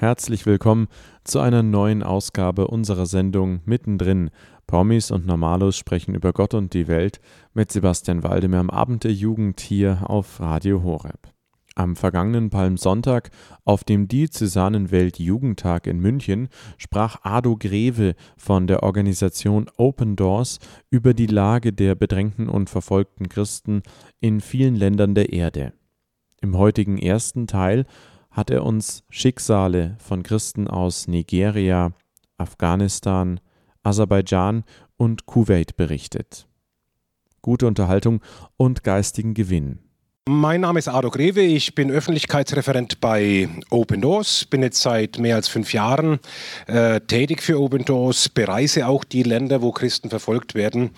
Herzlich willkommen zu einer neuen Ausgabe unserer Sendung Mittendrin. Promis und Normalos sprechen über Gott und die Welt mit Sebastian Waldemar am Abend der Jugend hier auf Radio Horeb. Am vergangenen Palmsonntag auf dem Diözesanen Weltjugendtag in München sprach Ado Greve von der Organisation Open Doors über die Lage der bedrängten und verfolgten Christen in vielen Ländern der Erde. Im heutigen ersten Teil hat er uns Schicksale von Christen aus Nigeria, Afghanistan, Aserbaidschan und Kuwait berichtet. Gute Unterhaltung und geistigen Gewinn. Mein Name ist Ado Greve, ich bin Öffentlichkeitsreferent bei Open Doors, bin jetzt seit mehr als fünf Jahren äh, tätig für Open Doors, bereise auch die Länder, wo Christen verfolgt werden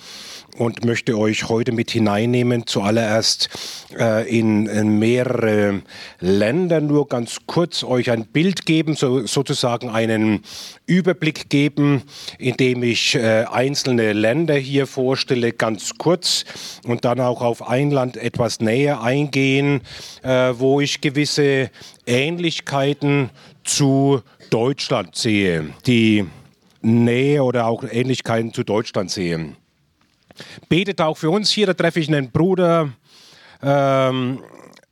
und möchte euch heute mit hineinnehmen, zuallererst äh, in, in, mehrere Länder, nur ganz kurz euch ein Bild geben, so, sozusagen einen Überblick geben, indem ich äh, einzelne Länder hier vorstelle, ganz kurz und dann auch auf ein Land etwas näher eingehen, äh, wo ich gewisse Ähnlichkeiten zu Deutschland sehe, die Nähe oder auch Ähnlichkeiten zu Deutschland sehe. Betet auch für uns hier, da treffe ich einen Bruder ähm,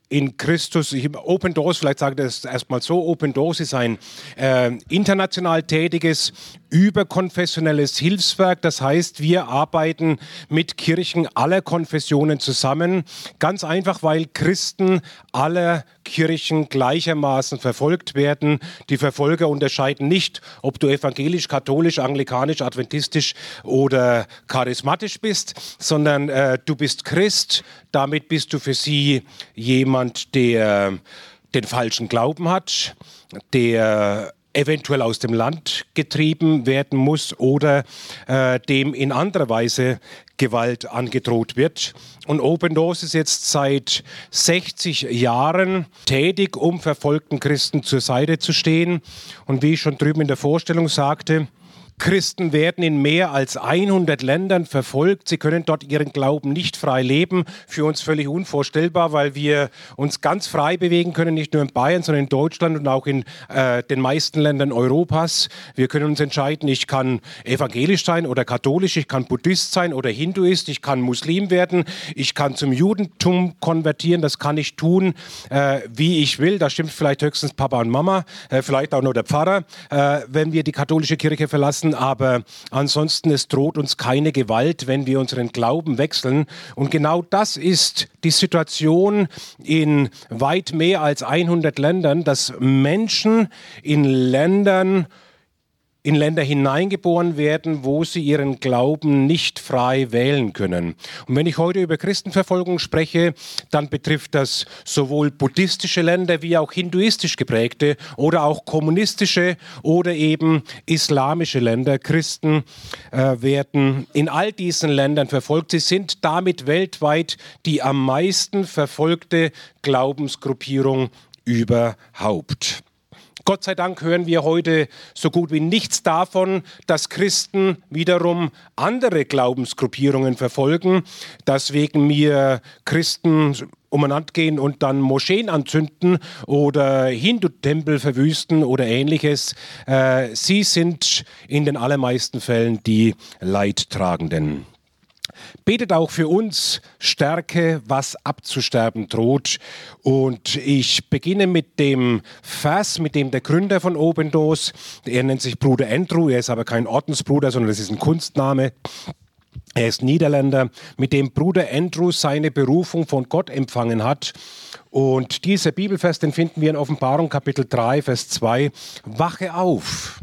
in Christus. Open Doors, vielleicht sage ich das erstmal so, Open Doors ist ein äh, international tätiges überkonfessionelles Hilfswerk. Das heißt, wir arbeiten mit Kirchen aller Konfessionen zusammen. Ganz einfach, weil Christen aller Kirchen gleichermaßen verfolgt werden. Die Verfolger unterscheiden nicht, ob du evangelisch, katholisch, anglikanisch, adventistisch oder charismatisch bist, sondern äh, du bist Christ. Damit bist du für sie jemand, der den falschen Glauben hat, der eventuell aus dem Land getrieben werden muss oder äh, dem in anderer Weise Gewalt angedroht wird. Und Open Doors ist jetzt seit 60 Jahren tätig, um verfolgten Christen zur Seite zu stehen. Und wie ich schon drüben in der Vorstellung sagte, Christen werden in mehr als 100 Ländern verfolgt. Sie können dort ihren Glauben nicht frei leben. Für uns völlig unvorstellbar, weil wir uns ganz frei bewegen können, nicht nur in Bayern, sondern in Deutschland und auch in äh, den meisten Ländern Europas. Wir können uns entscheiden, ich kann evangelisch sein oder katholisch, ich kann Buddhist sein oder Hinduist, ich kann Muslim werden, ich kann zum Judentum konvertieren, das kann ich tun, äh, wie ich will. Da stimmt vielleicht höchstens Papa und Mama, äh, vielleicht auch nur der Pfarrer, äh, wenn wir die katholische Kirche verlassen lassen, aber ansonsten es droht uns keine Gewalt, wenn wir unseren Glauben wechseln. Und genau das ist die Situation in weit mehr als 100 Ländern, dass Menschen in Ländern in Länder hineingeboren werden, wo sie ihren Glauben nicht frei wählen können. Und wenn ich heute über Christenverfolgung spreche, dann betrifft das sowohl buddhistische Länder wie auch hinduistisch geprägte oder auch kommunistische oder eben islamische Länder. Christen äh, werden in all diesen Ländern verfolgt. Sie sind damit weltweit die am meisten verfolgte Glaubensgruppierung überhaupt. Gott sei Dank hören wir heute so gut wie nichts davon, dass Christen wiederum andere Glaubensgruppierungen verfolgen, dass wegen mir Christen umeinander gehen und dann Moscheen anzünden oder Hindu-Tempel verwüsten oder ähnliches. Äh, sie sind in den allermeisten Fällen die Leidtragenden. Betet auch für uns Stärke, was abzusterben droht. Und ich beginne mit dem Vers, mit dem der Gründer von Open Doors, er nennt sich Bruder Andrew, er ist aber kein Ordensbruder, sondern das ist ein Kunstname. Er ist Niederländer, mit dem Bruder Andrew seine Berufung von Gott empfangen hat. Und dieser Bibelvers, den finden wir in Offenbarung Kapitel 3, Vers 2. Wache auf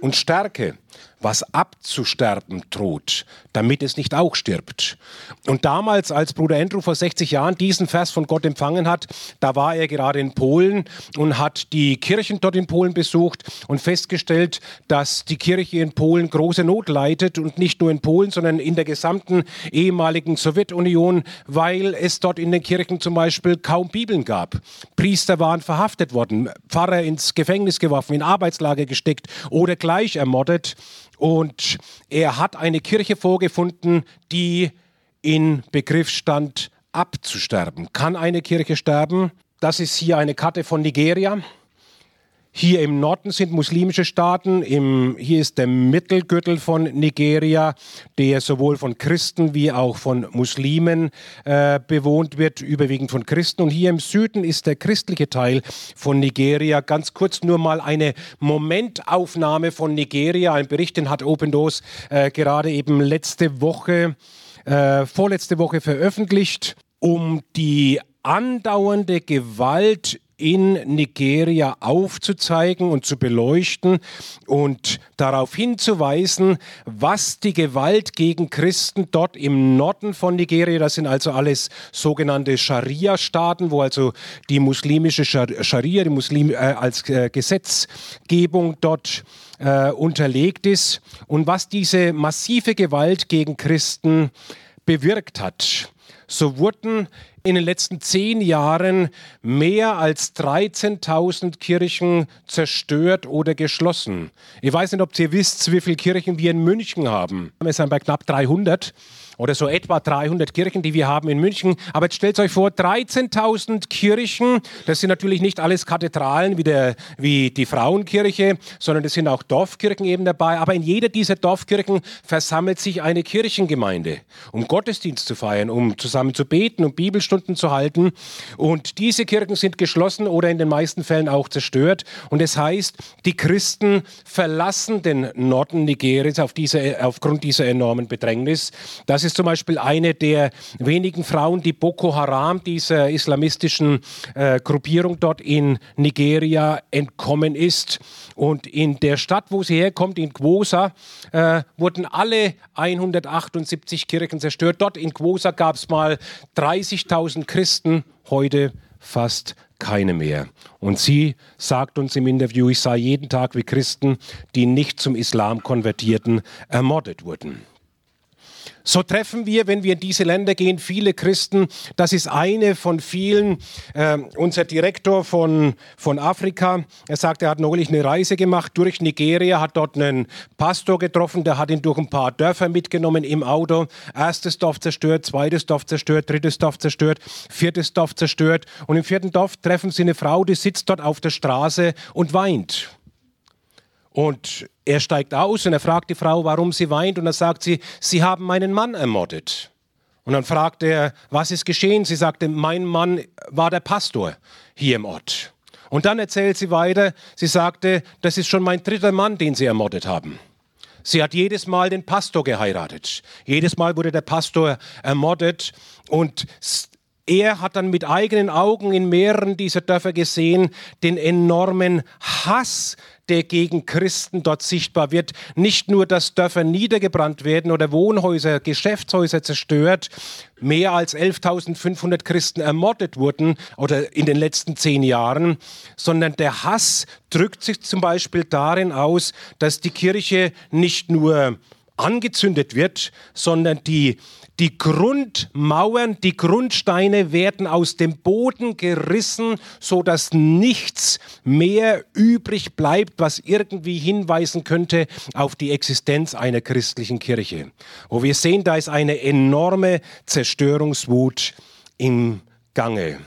und stärke was abzusterben droht, damit es nicht auch stirbt. Und damals, als Bruder Andrew vor 60 Jahren diesen Vers von Gott empfangen hat, da war er gerade in Polen und hat die Kirchen dort in Polen besucht und festgestellt, dass die Kirche in Polen große Not leidet und nicht nur in Polen, sondern in der gesamten ehemaligen Sowjetunion, weil es dort in den Kirchen zum Beispiel kaum Bibeln gab. Priester waren verhaftet worden, Pfarrer ins Gefängnis geworfen, in Arbeitslager gesteckt oder gleich ermordet. Und er hat eine Kirche vorgefunden, die in Begriff stand, abzusterben. Kann eine Kirche sterben? Das ist hier eine Karte von Nigeria. Hier im Norden sind muslimische Staaten. Im, hier ist der Mittelgürtel von Nigeria, der sowohl von Christen wie auch von Muslimen äh, bewohnt wird, überwiegend von Christen. Und hier im Süden ist der christliche Teil von Nigeria. Ganz kurz nur mal eine Momentaufnahme von Nigeria. Ein Bericht, den hat Open Doors äh, gerade eben letzte Woche, äh, vorletzte Woche veröffentlicht, um die andauernde Gewalt in Nigeria aufzuzeigen und zu beleuchten und darauf hinzuweisen, was die Gewalt gegen Christen dort im Norden von Nigeria, das sind also alles sogenannte Scharia-Staaten, wo also die muslimische Scharia, die Muslim, äh, als äh, Gesetzgebung dort äh, unterlegt ist und was diese massive Gewalt gegen Christen bewirkt hat. So wurden in den letzten zehn Jahren mehr als 13.000 Kirchen zerstört oder geschlossen. Ich weiß nicht, ob ihr wisst, wie viele Kirchen wir in München haben. Wir sind bei knapp 300 oder so etwa 300 Kirchen, die wir haben in München. Aber jetzt stellt euch vor, 13.000 Kirchen, das sind natürlich nicht alles Kathedralen wie, der, wie die Frauenkirche, sondern das sind auch Dorfkirchen eben dabei. Aber in jeder dieser Dorfkirchen versammelt sich eine Kirchengemeinde, um Gottesdienst zu feiern, um zusammen zu beten, um Bibelstunden zu halten. Und diese Kirchen sind geschlossen oder in den meisten Fällen auch zerstört. Und das heißt, die Christen verlassen den Norden Nigerias auf diese, aufgrund dieser enormen Bedrängnis. Das ist zum Beispiel eine der wenigen Frauen, die Boko Haram, dieser islamistischen äh, Gruppierung dort in Nigeria, entkommen ist. Und in der Stadt, wo sie herkommt, in Gwosa, äh, wurden alle 178 Kirchen zerstört. Dort in Gwosa gab es mal 30.000 Christen, heute fast keine mehr. Und sie sagt uns im Interview, ich sah jeden Tag, wie Christen, die nicht zum Islam konvertierten, ermordet wurden. So treffen wir, wenn wir in diese Länder gehen, viele Christen. Das ist eine von vielen. Äh, unser Direktor von, von Afrika, er sagt, er hat neulich eine Reise gemacht durch Nigeria, hat dort einen Pastor getroffen, der hat ihn durch ein paar Dörfer mitgenommen im Auto. Erstes Dorf zerstört, zweites Dorf zerstört, drittes Dorf zerstört, viertes Dorf zerstört. Und im vierten Dorf treffen sie eine Frau, die sitzt dort auf der Straße und weint. Und er steigt aus und er fragt die Frau, warum sie weint. Und dann sagt sie, sie haben meinen Mann ermordet. Und dann fragt er, was ist geschehen? Sie sagte, mein Mann war der Pastor hier im Ort. Und dann erzählt sie weiter, sie sagte, das ist schon mein dritter Mann, den sie ermordet haben. Sie hat jedes Mal den Pastor geheiratet. Jedes Mal wurde der Pastor ermordet. Und er hat dann mit eigenen Augen in mehreren dieser Dörfer gesehen, den enormen Hass, der gegen Christen dort sichtbar wird. Nicht nur, dass Dörfer niedergebrannt werden oder Wohnhäuser, Geschäftshäuser zerstört, mehr als 11.500 Christen ermordet wurden oder in den letzten zehn Jahren, sondern der Hass drückt sich zum Beispiel darin aus, dass die Kirche nicht nur angezündet wird, sondern die die Grundmauern, die Grundsteine werden aus dem Boden gerissen, so dass nichts mehr übrig bleibt, was irgendwie hinweisen könnte auf die Existenz einer christlichen Kirche. Wo wir sehen, da ist eine enorme Zerstörungswut im Gange.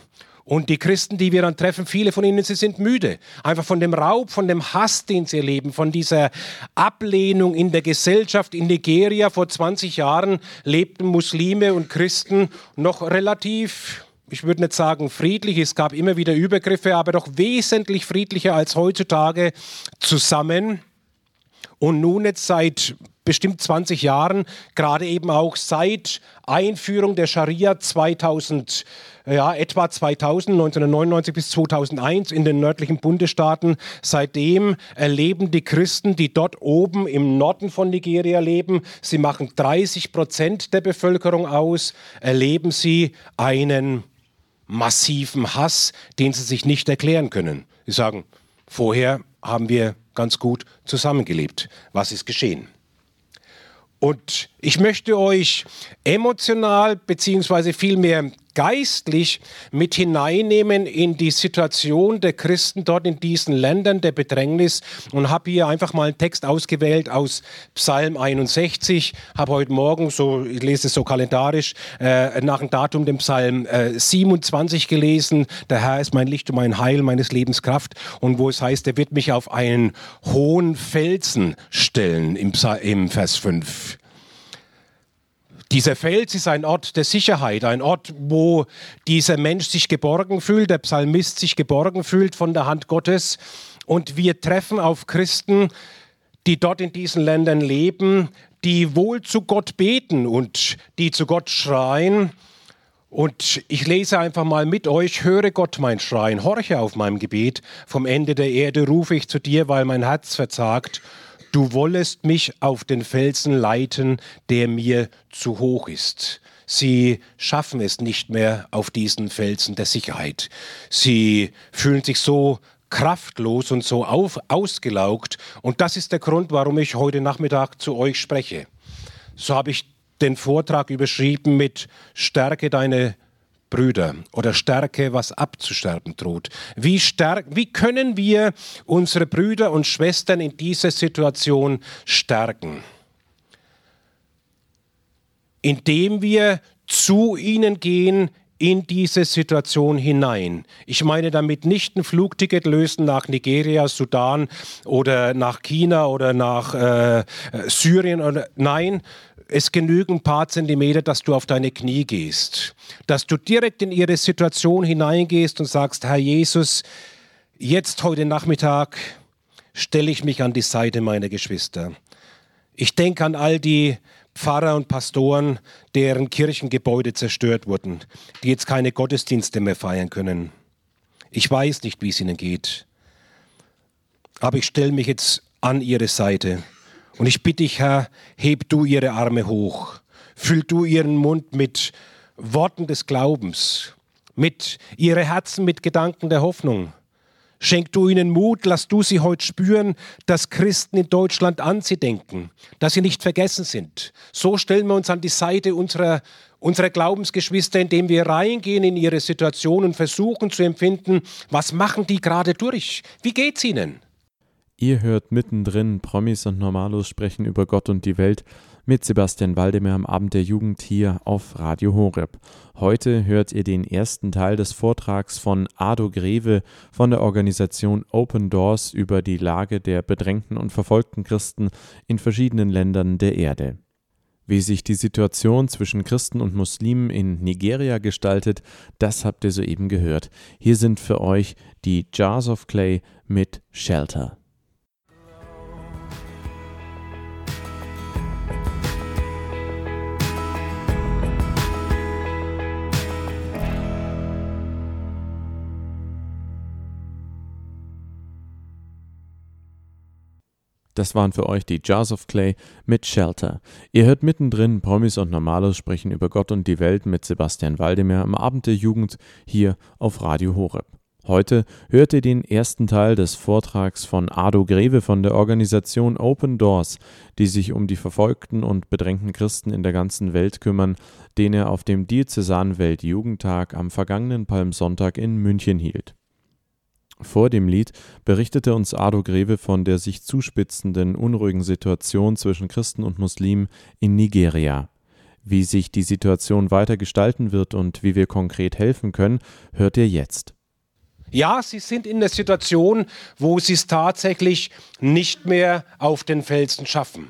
Und die Christen, die wir dann treffen, viele von ihnen, sie sind müde. Einfach von dem Raub, von dem Hass, den sie erleben, von dieser Ablehnung in der Gesellschaft. In Nigeria vor 20 Jahren lebten Muslime und Christen noch relativ ich würde nicht sagen friedlich, es gab immer wieder Übergriffe, aber doch wesentlich friedlicher als heutzutage zusammen. Und nun jetzt seit bestimmt 20 Jahren, gerade eben auch seit Einführung der Scharia 2000, ja, etwa 2000, 1999 bis 2001 in den nördlichen Bundesstaaten. Seitdem erleben die Christen, die dort oben im Norden von Nigeria leben, sie machen 30 Prozent der Bevölkerung aus, erleben sie einen massiven Hass, den sie sich nicht erklären können. Sie sagen, vorher haben wir ganz gut zusammengelebt. Was ist geschehen? Und ich möchte euch emotional beziehungsweise vielmehr geistlich mit hineinnehmen in die Situation der Christen dort in diesen Ländern der Bedrängnis und habe hier einfach mal einen Text ausgewählt aus Psalm 61. Habe heute Morgen, so ich lese es so kalendarisch, äh, nach dem Datum den Psalm äh, 27 gelesen. Der Herr ist mein Licht und mein Heil, meines Lebens Kraft. Und wo es heißt, er wird mich auf einen hohen Felsen stellen im, im Vers 5. Dieser Fels ist ein Ort der Sicherheit, ein Ort, wo dieser Mensch sich geborgen fühlt, der Psalmist sich geborgen fühlt von der Hand Gottes. Und wir treffen auf Christen, die dort in diesen Ländern leben, die wohl zu Gott beten und die zu Gott schreien. Und ich lese einfach mal mit euch, höre Gott mein Schreien, horche auf meinem Gebet, vom Ende der Erde rufe ich zu dir, weil mein Herz verzagt du wollest mich auf den Felsen leiten, der mir zu hoch ist. Sie schaffen es nicht mehr auf diesen Felsen der Sicherheit. Sie fühlen sich so kraftlos und so auf, ausgelaugt. Und das ist der Grund, warum ich heute Nachmittag zu euch spreche. So habe ich den Vortrag überschrieben mit Stärke deine Brüder oder Stärke, was abzusterben droht. Wie, stark, wie können wir unsere Brüder und Schwestern in dieser Situation stärken? Indem wir zu ihnen gehen in diese Situation hinein. Ich meine damit nicht ein Flugticket lösen nach Nigeria, Sudan oder nach China oder nach äh, Syrien. Oder, nein, es genügen ein paar Zentimeter, dass du auf deine Knie gehst, dass du direkt in ihre Situation hineingehst und sagst, Herr Jesus, jetzt heute Nachmittag stelle ich mich an die Seite meiner Geschwister. Ich denke an all die Pfarrer und Pastoren, deren Kirchengebäude zerstört wurden, die jetzt keine Gottesdienste mehr feiern können. Ich weiß nicht, wie es ihnen geht, aber ich stelle mich jetzt an ihre Seite und ich bitte dich, Herr, heb du ihre Arme hoch. Füll du ihren Mund mit Worten des Glaubens, mit ihre Herzen mit Gedanken der Hoffnung. Schenk du ihnen Mut, lass du sie heute spüren, dass Christen in Deutschland an sie denken, dass sie nicht vergessen sind. So stellen wir uns an die Seite unserer, unserer Glaubensgeschwister, indem wir reingehen in ihre Situation und versuchen zu empfinden, was machen die gerade durch? Wie geht's ihnen? Ihr hört mittendrin Promis und Normalos sprechen über Gott und die Welt mit Sebastian Waldemar am Abend der Jugend hier auf Radio Horeb. Heute hört ihr den ersten Teil des Vortrags von Ado Greve von der Organisation Open Doors über die Lage der bedrängten und verfolgten Christen in verschiedenen Ländern der Erde. Wie sich die Situation zwischen Christen und Muslimen in Nigeria gestaltet, das habt ihr soeben gehört. Hier sind für euch die Jars of Clay mit Shelter. Das waren für euch die Jars of Clay mit Shelter. Ihr hört mittendrin Promis und Normalos sprechen über Gott und die Welt mit Sebastian Waldemar am Abend der Jugend hier auf Radio Horeb. Heute hört ihr den ersten Teil des Vortrags von Ado Greve von der Organisation Open Doors, die sich um die verfolgten und bedrängten Christen in der ganzen Welt kümmern, den er auf dem Diözesanen Weltjugendtag am vergangenen Palmsonntag in München hielt. Vor dem Lied berichtete uns Ado Greve von der sich zuspitzenden unruhigen Situation zwischen Christen und Muslimen in Nigeria. Wie sich die Situation weiter gestalten wird und wie wir konkret helfen können, hört ihr jetzt. Ja, sie sind in der Situation, wo sie es tatsächlich nicht mehr auf den Felsen schaffen.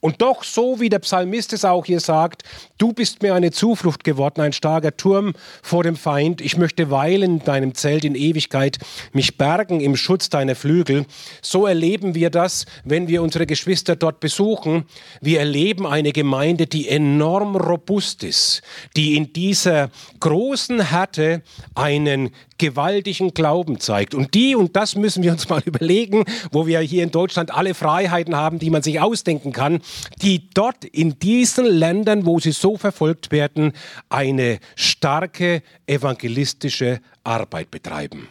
Und doch, so wie der Psalmist es auch hier sagt, du bist mir eine Zuflucht geworden, ein starker Turm vor dem Feind. Ich möchte weilen in deinem Zelt in Ewigkeit, mich bergen im Schutz deiner Flügel. So erleben wir das, wenn wir unsere Geschwister dort besuchen. Wir erleben eine Gemeinde, die enorm robust ist, die in dieser großen Härte einen gewaltigen Glauben zeigt. Und die, und das müssen wir uns mal überlegen, wo wir hier in Deutschland alle Freiheiten haben, die man sich ausdenken kann, die dort in diesen Ländern, wo sie so verfolgt werden, eine starke evangelistische Arbeit betreiben.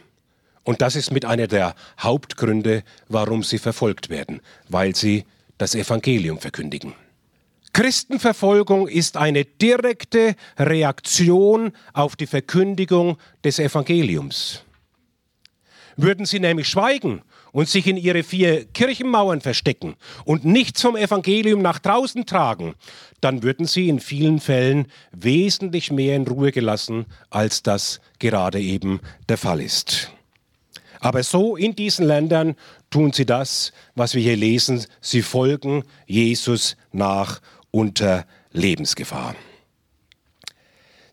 Und das ist mit einer der Hauptgründe, warum sie verfolgt werden, weil sie das Evangelium verkündigen. Christenverfolgung ist eine direkte Reaktion auf die Verkündigung des Evangeliums. Würden sie nämlich schweigen und sich in ihre vier Kirchenmauern verstecken und nichts vom Evangelium nach draußen tragen, dann würden sie in vielen Fällen wesentlich mehr in Ruhe gelassen, als das gerade eben der Fall ist. Aber so in diesen Ländern tun sie das, was wir hier lesen. Sie folgen Jesus nach unter Lebensgefahr.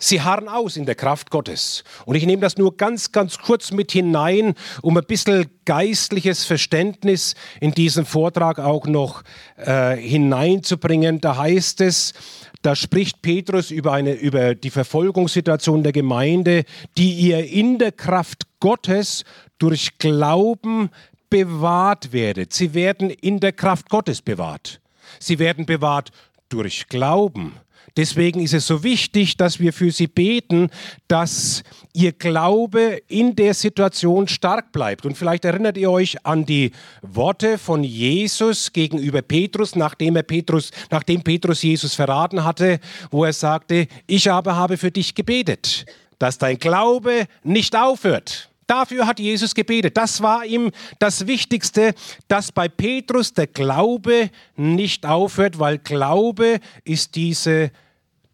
Sie harren aus in der Kraft Gottes. Und ich nehme das nur ganz, ganz kurz mit hinein, um ein bisschen geistliches Verständnis in diesen Vortrag auch noch äh, hineinzubringen. Da heißt es, da spricht Petrus über, eine, über die Verfolgungssituation der Gemeinde, die ihr in der Kraft Gottes durch Glauben bewahrt werdet. Sie werden in der Kraft Gottes bewahrt. Sie werden bewahrt durch Glauben. Deswegen ist es so wichtig, dass wir für sie beten, dass ihr Glaube in der Situation stark bleibt. Und vielleicht erinnert ihr euch an die Worte von Jesus gegenüber Petrus, nachdem er Petrus, nachdem Petrus Jesus verraten hatte, wo er sagte, ich aber habe für dich gebetet, dass dein Glaube nicht aufhört. Dafür hat Jesus gebetet. Das war ihm das Wichtigste, dass bei Petrus der Glaube nicht aufhört, weil Glaube ist diese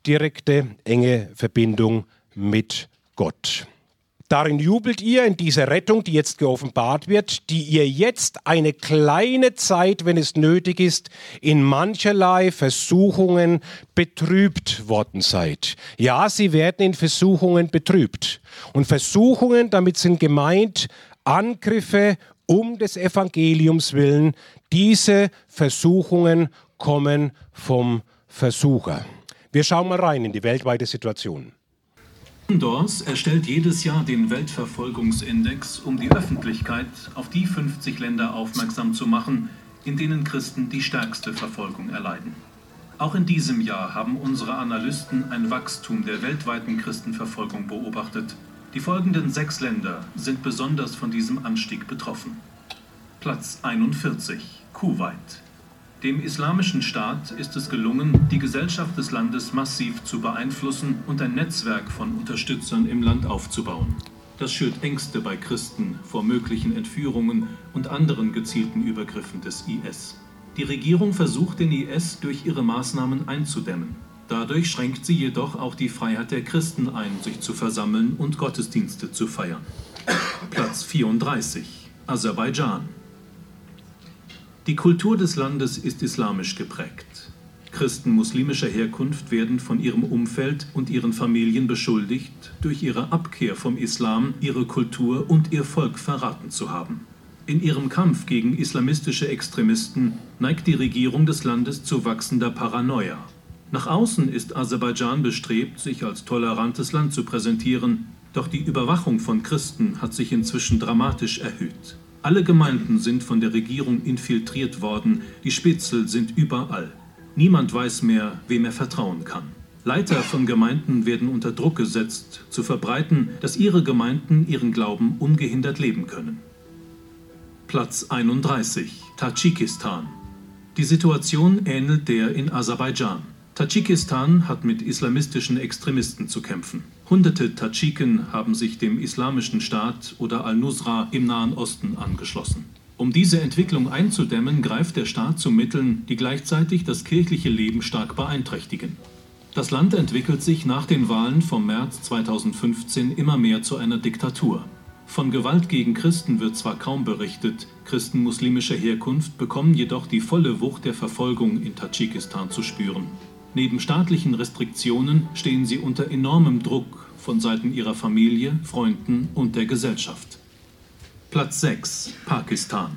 direkte, enge Verbindung mit Gott. Darin jubelt ihr in dieser Rettung, die jetzt geoffenbart wird, die ihr jetzt eine kleine Zeit, wenn es nötig ist, in mancherlei Versuchungen betrübt worden seid. Ja, sie werden in Versuchungen betrübt. Und Versuchungen, damit sind gemeint Angriffe um des Evangeliums willen. Diese Versuchungen kommen vom Versucher. Wir schauen mal rein in die weltweite Situation. Dors erstellt jedes Jahr den Weltverfolgungsindex, um die Öffentlichkeit auf die 50 Länder aufmerksam zu machen, in denen Christen die stärkste Verfolgung erleiden. Auch in diesem Jahr haben unsere Analysten ein Wachstum der weltweiten Christenverfolgung beobachtet. Die folgenden sechs Länder sind besonders von diesem Anstieg betroffen. Platz 41 Kuwait dem Islamischen Staat ist es gelungen, die Gesellschaft des Landes massiv zu beeinflussen und ein Netzwerk von Unterstützern im Land aufzubauen. Das schürt Ängste bei Christen vor möglichen Entführungen und anderen gezielten Übergriffen des IS. Die Regierung versucht den IS durch ihre Maßnahmen einzudämmen. Dadurch schränkt sie jedoch auch die Freiheit der Christen ein, sich zu versammeln und Gottesdienste zu feiern. Platz 34 Aserbaidschan die Kultur des Landes ist islamisch geprägt. Christen muslimischer Herkunft werden von ihrem Umfeld und ihren Familien beschuldigt, durch ihre Abkehr vom Islam ihre Kultur und ihr Volk verraten zu haben. In ihrem Kampf gegen islamistische Extremisten neigt die Regierung des Landes zu wachsender Paranoia. Nach außen ist Aserbaidschan bestrebt, sich als tolerantes Land zu präsentieren, doch die Überwachung von Christen hat sich inzwischen dramatisch erhöht. Alle Gemeinden sind von der Regierung infiltriert worden, die Spitzel sind überall. Niemand weiß mehr, wem er vertrauen kann. Leiter von Gemeinden werden unter Druck gesetzt, zu verbreiten, dass ihre Gemeinden ihren Glauben ungehindert leben können. Platz 31 Tadschikistan Die Situation ähnelt der in Aserbaidschan. Tadschikistan hat mit islamistischen Extremisten zu kämpfen. Hunderte Tadschiken haben sich dem Islamischen Staat oder Al-Nusra im Nahen Osten angeschlossen. Um diese Entwicklung einzudämmen, greift der Staat zu Mitteln, die gleichzeitig das kirchliche Leben stark beeinträchtigen. Das Land entwickelt sich nach den Wahlen vom März 2015 immer mehr zu einer Diktatur. Von Gewalt gegen Christen wird zwar kaum berichtet, Christen muslimischer Herkunft bekommen jedoch die volle Wucht der Verfolgung in Tadschikistan zu spüren. Neben staatlichen Restriktionen stehen sie unter enormem Druck von Seiten ihrer Familie, Freunden und der Gesellschaft. Platz 6 Pakistan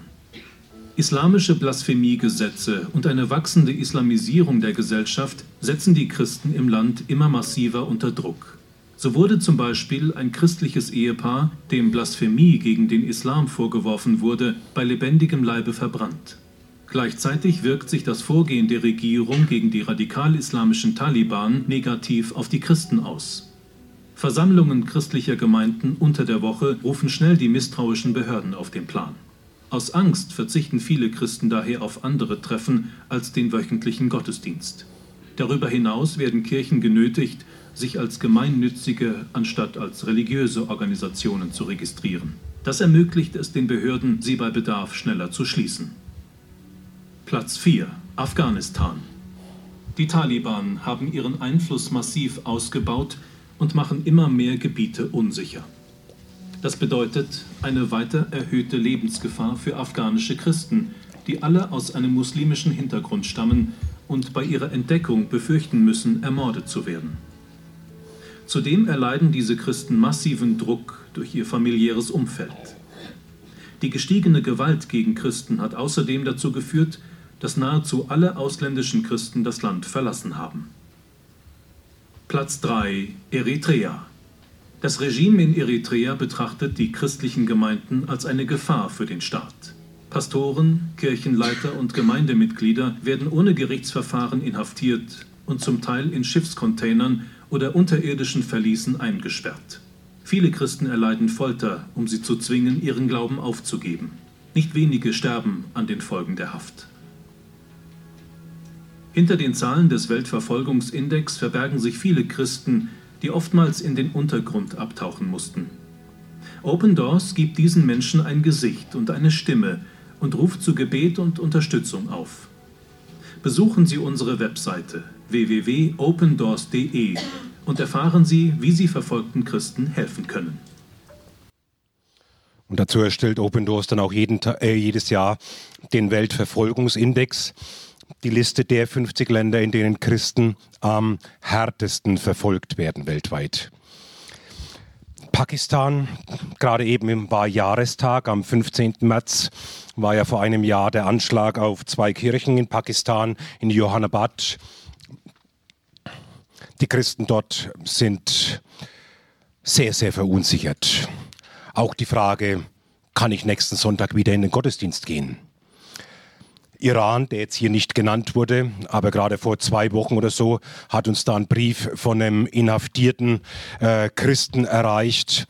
Islamische Blasphemiegesetze und eine wachsende Islamisierung der Gesellschaft setzen die Christen im Land immer massiver unter Druck. So wurde zum Beispiel ein christliches Ehepaar, dem Blasphemie gegen den Islam vorgeworfen wurde, bei lebendigem Leibe verbrannt. Gleichzeitig wirkt sich das Vorgehen der Regierung gegen die radikal-islamischen Taliban negativ auf die Christen aus. Versammlungen christlicher Gemeinden unter der Woche rufen schnell die misstrauischen Behörden auf den Plan. Aus Angst verzichten viele Christen daher auf andere Treffen als den wöchentlichen Gottesdienst. Darüber hinaus werden Kirchen genötigt, sich als gemeinnützige anstatt als religiöse Organisationen zu registrieren. Das ermöglicht es den Behörden, sie bei Bedarf schneller zu schließen. Platz 4. Afghanistan. Die Taliban haben ihren Einfluss massiv ausgebaut und machen immer mehr Gebiete unsicher. Das bedeutet eine weiter erhöhte Lebensgefahr für afghanische Christen, die alle aus einem muslimischen Hintergrund stammen und bei ihrer Entdeckung befürchten müssen, ermordet zu werden. Zudem erleiden diese Christen massiven Druck durch ihr familiäres Umfeld. Die gestiegene Gewalt gegen Christen hat außerdem dazu geführt, dass nahezu alle ausländischen Christen das Land verlassen haben. Platz 3 Eritrea Das Regime in Eritrea betrachtet die christlichen Gemeinden als eine Gefahr für den Staat. Pastoren, Kirchenleiter und Gemeindemitglieder werden ohne Gerichtsverfahren inhaftiert und zum Teil in Schiffscontainern oder unterirdischen Verließen eingesperrt. Viele Christen erleiden Folter, um sie zu zwingen, ihren Glauben aufzugeben. Nicht wenige sterben an den Folgen der Haft. Hinter den Zahlen des Weltverfolgungsindex verbergen sich viele Christen, die oftmals in den Untergrund abtauchen mussten. Open Doors gibt diesen Menschen ein Gesicht und eine Stimme, und ruft zu Gebet und Unterstützung auf. Besuchen Sie unsere Webseite www.opendoors.de und erfahren Sie, wie Sie verfolgten Christen helfen können. Und dazu erstellt Open Doors dann auch jeden, äh, jedes Jahr den Weltverfolgungsindex, die Liste der 50 Länder, in denen Christen am härtesten verfolgt werden weltweit. Pakistan, gerade eben war Jahrestag am 15. März, war ja vor einem Jahr der Anschlag auf zwei Kirchen in Pakistan, in Johannabad. Die Christen dort sind sehr, sehr verunsichert. Auch die Frage, kann ich nächsten Sonntag wieder in den Gottesdienst gehen? Iran, der jetzt hier nicht genannt wurde, aber gerade vor zwei Wochen oder so hat uns da ein Brief von einem inhaftierten äh, Christen erreicht,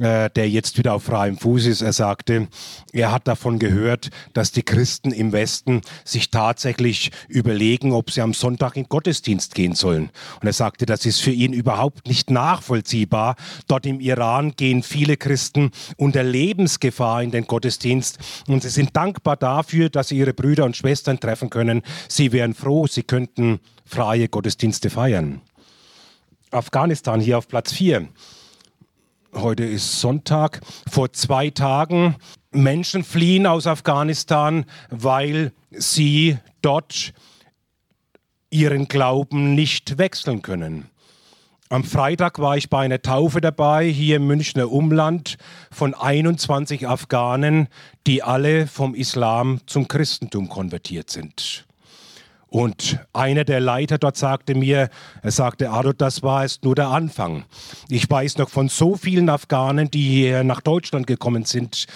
äh, der jetzt wieder auf freiem Fuß ist. Er sagte, er hat davon gehört, dass die Christen im Westen sich tatsächlich überlegen, ob sie am Sonntag in Gottesdienst gehen sollen. Und er sagte, das ist für ihn überhaupt nicht nachvollziehbar. Dort im Iran gehen viele Christen unter Lebensgefahr in den Gottesdienst und sie sind dankbar dafür, dass sie ihre Brüder und Schwestern treffen können. Sie wären froh, sie könnten freie Gottesdienste feiern. Afghanistan hier auf Platz 4 heute ist Sonntag, vor zwei Tagen Menschen fliehen aus Afghanistan, weil sie dort ihren Glauben nicht wechseln können. Am Freitag war ich bei einer Taufe dabei, hier im Münchner Umland, von 21 Afghanen, die alle vom Islam zum Christentum konvertiert sind. Und einer der Leiter dort sagte mir, er sagte, Ado, das war erst nur der Anfang. Ich weiß noch von so vielen Afghanen, die hier nach Deutschland gekommen sind,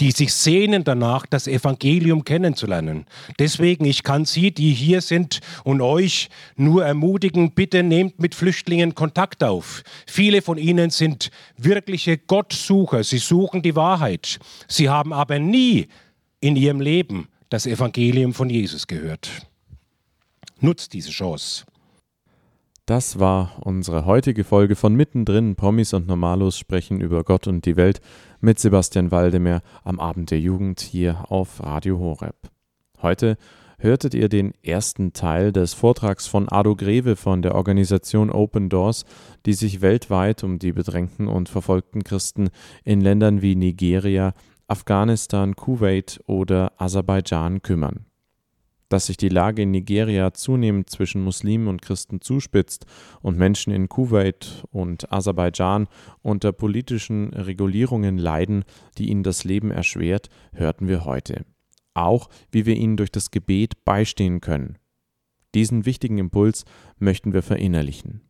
die sich sehnen danach, das Evangelium kennenzulernen. Deswegen, ich kann Sie, die hier sind und euch nur ermutigen, bitte nehmt mit Flüchtlingen Kontakt auf. Viele von ihnen sind wirkliche Gottsucher. Sie suchen die Wahrheit. Sie haben aber nie in ihrem Leben das Evangelium von Jesus gehört. Nutzt diese Chance. Das war unsere heutige Folge von Mittendrin. Promis und Normalos sprechen über Gott und die Welt mit Sebastian Waldemar am Abend der Jugend hier auf Radio Horeb. Heute hörtet ihr den ersten Teil des Vortrags von Ado Greve von der Organisation Open Doors, die sich weltweit um die bedrängten und verfolgten Christen in Ländern wie Nigeria, Afghanistan, Kuwait oder Aserbaidschan kümmern dass sich die Lage in Nigeria zunehmend zwischen Muslimen und Christen zuspitzt und Menschen in Kuwait und Aserbaidschan unter politischen Regulierungen leiden, die ihnen das Leben erschwert, hörten wir heute. Auch wie wir ihnen durch das Gebet beistehen können. Diesen wichtigen Impuls möchten wir verinnerlichen.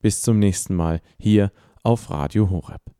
Bis zum nächsten Mal hier auf Radio Horeb.